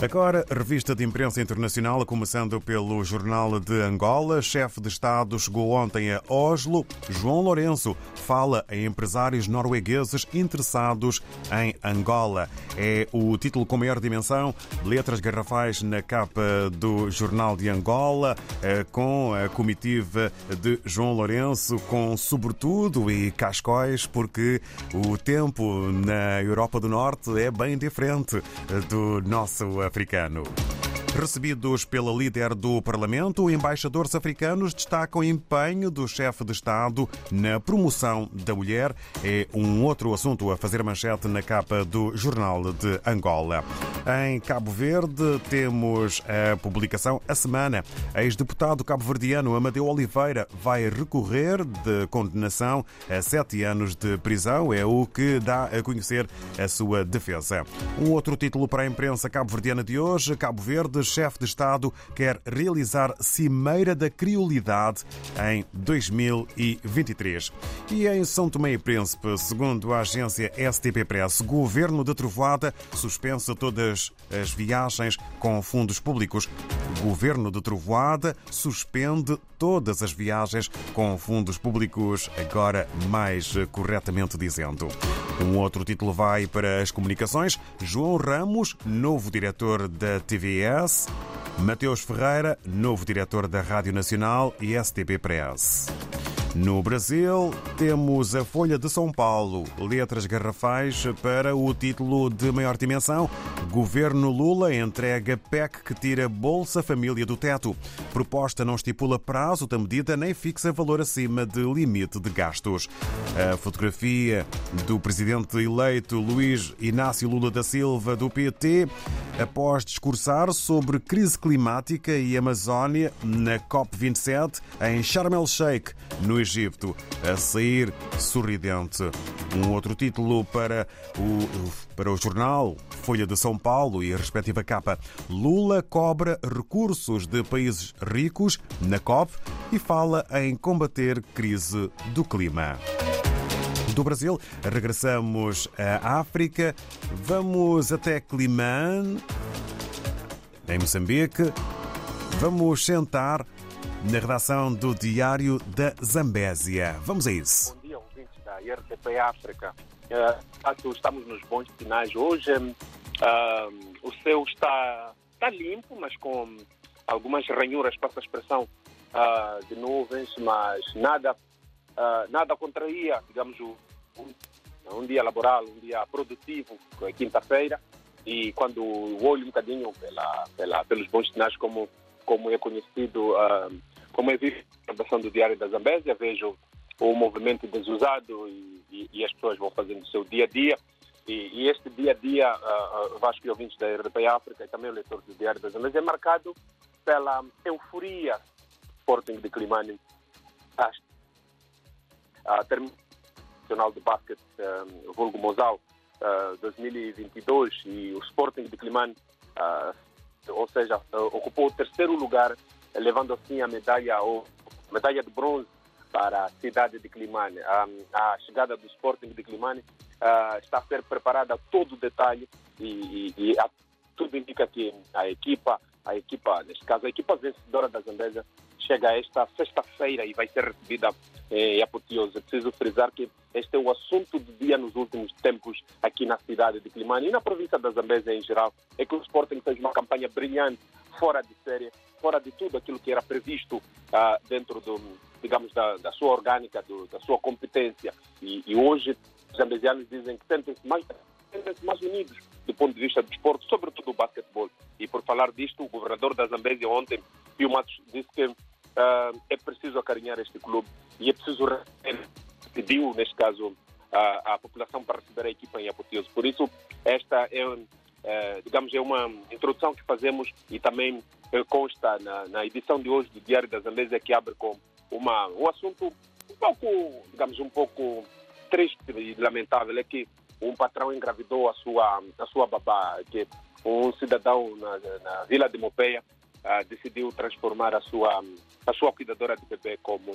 Agora, revista de imprensa internacional, começando pelo Jornal de Angola. Chefe de Estado chegou ontem a Oslo. João Lourenço fala a empresários noruegueses interessados em Angola. É o título com maior dimensão, letras garrafais na capa do Jornal de Angola, eh, com a comitiva de João Lourenço, com sobretudo e cascóis, porque o tempo na Europa do Norte é bem diferente do nosso africano. Recebidos pela líder do Parlamento, embaixadores africanos destacam o empenho do chefe de Estado na promoção da mulher. É um outro assunto a fazer manchete na capa do Jornal de Angola. Em Cabo Verde, temos a publicação A Semana. Ex-deputado cabo-verdiano Amadeu Oliveira vai recorrer de condenação a sete anos de prisão. É o que dá a conhecer a sua defesa. Um outro título para a imprensa cabo-verdiana de hoje: Cabo Verde chefe de Estado quer realizar Cimeira da Criolidade em 2023. E em São Tomé e Príncipe, segundo a agência STP Press, governo de Trovoada suspensa todas as viagens com fundos públicos. Governo de Trovoada suspende todas as viagens com fundos públicos, agora mais corretamente dizendo. Um outro título vai para as comunicações. João Ramos, novo diretor da TVS. Mateus Ferreira, novo diretor da Rádio Nacional e STP Press. No Brasil, temos a Folha de São Paulo, letras garrafais para o título de maior dimensão. Governo Lula entrega PEC que tira Bolsa Família do teto. Proposta não estipula prazo da medida nem fixa valor acima de limite de gastos. A fotografia do presidente eleito Luiz Inácio Lula da Silva, do PT, após discursar sobre crise climática e Amazónia na COP27 em Sharm el-Sheikh, no Egito, a sair sorridente. Um outro título para o, para o jornal Folha de São Paulo e a respectiva capa. Lula cobra recursos de países ricos na COP e fala em combater crise do clima do Brasil. Regressamos à África. Vamos até Climane, em Moçambique. Vamos sentar na redação do Diário da Zambésia. Vamos a isso. Bom dia, ouvintes da RTP África. Uh, estamos nos bons sinais. Hoje uh, o céu está, está limpo, mas com algumas ranhuras, passa a expressão, uh, de nuvens, mas nada, uh, nada contraria, digamos, o, um dia laboral, um dia produtivo, quinta-feira, e quando olho um bocadinho pela, pela, pelos bons sinais, como, como é conhecido, uh, como é visto na redação do Diário da Zambésia, vejo o movimento desusado e, e, e, as pessoas vão fazendo o seu dia a dia. E, e este dia a dia, uh, uh, Vasco e ouvintes da RDP África e também o leitor do Diário da Zambésia, é marcado pela euforia Sporting de Climane. Uh, term Nacional de Basquete, um, vulgo Mosal, uh, 2022, e o Sporting de Climane, uh, ou seja, uh, ocupou o terceiro lugar, levando assim a medalha, ou medalha de bronze para a cidade de Climane. Um, a chegada do Sporting de Climane está a ser preparada a todo detalhe e, e, e a, tudo indica que a equipa, a equipa, neste caso, a equipa vencedora da Zambésia, chega esta sexta-feira e vai ser recebida em apoteose. Preciso frisar que este é o assunto do dia nos últimos tempos aqui na cidade de Climane e na província da Zambésia em geral, é que o Sporting fez uma campanha brilhante, fora de série, fora de tudo aquilo que era previsto uh, dentro do, digamos, da, da sua orgânica, do, da sua competência. E, e hoje os zambesianos dizem que sentem-se mais, sentem mais unidos do ponto de vista do esporte, sobretudo do basquetebol. E por falar disto, o governador da Zambésia ontem, Pio Matos, disse que uh, é preciso acarinhar este clube e é preciso pediu, neste caso, a, população para receber a equipa em apoteose. Por isso, esta é, é, digamos, é uma introdução que fazemos e também é, consta na, na, edição de hoje do Diário da Zambésia que abre com uma, um assunto um pouco, digamos, um pouco triste e lamentável, é que um patrão engravidou a sua, a sua babá, que um cidadão na, na Vila de Mopeia uh, decidiu transformar a sua, a sua cuidadora de bebê como,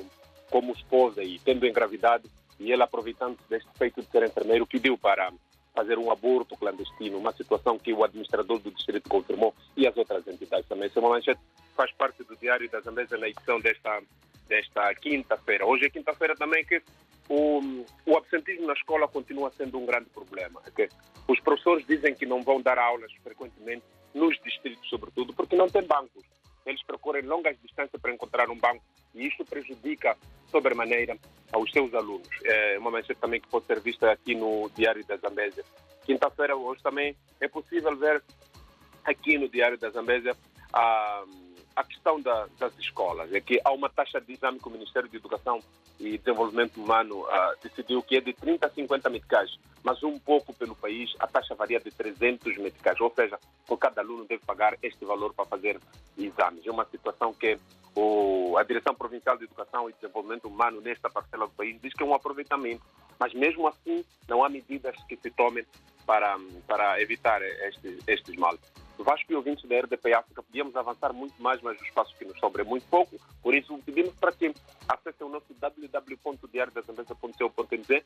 como esposa e tendo engravidado, e ele aproveitando deste feito de ser enfermeiro, pediu para, fazer um aborto clandestino, uma situação que o administrador do distrito confirmou e as outras entidades também. Essa manchete faz parte do Diário da Zambesa na edição desta, desta quinta-feira. Hoje é quinta-feira também que o, o absentismo na escola continua sendo um grande problema. Okay? Os professores dizem que não vão dar aulas frequentemente nos distritos, sobretudo, porque não tem bancos. Eles procuram longas distâncias para encontrar um banco e isso prejudica sobremaneira aos seus alunos. É uma manchete também que pode ser vista aqui no Diário da Zambésia. Quinta-feira, hoje também é possível ver aqui no Diário da Zambésia a a questão da, das escolas é que há uma taxa de exame que o Ministério de Educação e Desenvolvimento Humano uh, decidiu que é de 30 a 50 meticais, mas um pouco pelo país a taxa varia de 300 meticais, ou seja, por cada aluno deve pagar este valor para fazer exames. É uma situação que o, a Direção Provincial de Educação e Desenvolvimento Humano nesta parcela do país diz que é um aproveitamento, mas mesmo assim não há medidas que se tomem para, para evitar estes, estes males. Vasco e ouvintes da RDP África, podíamos avançar muito mais, mas o espaço que nos sobra é muito pouco. Por isso, pedimos para que acessem o nosso www.diariodazambesa.co.mz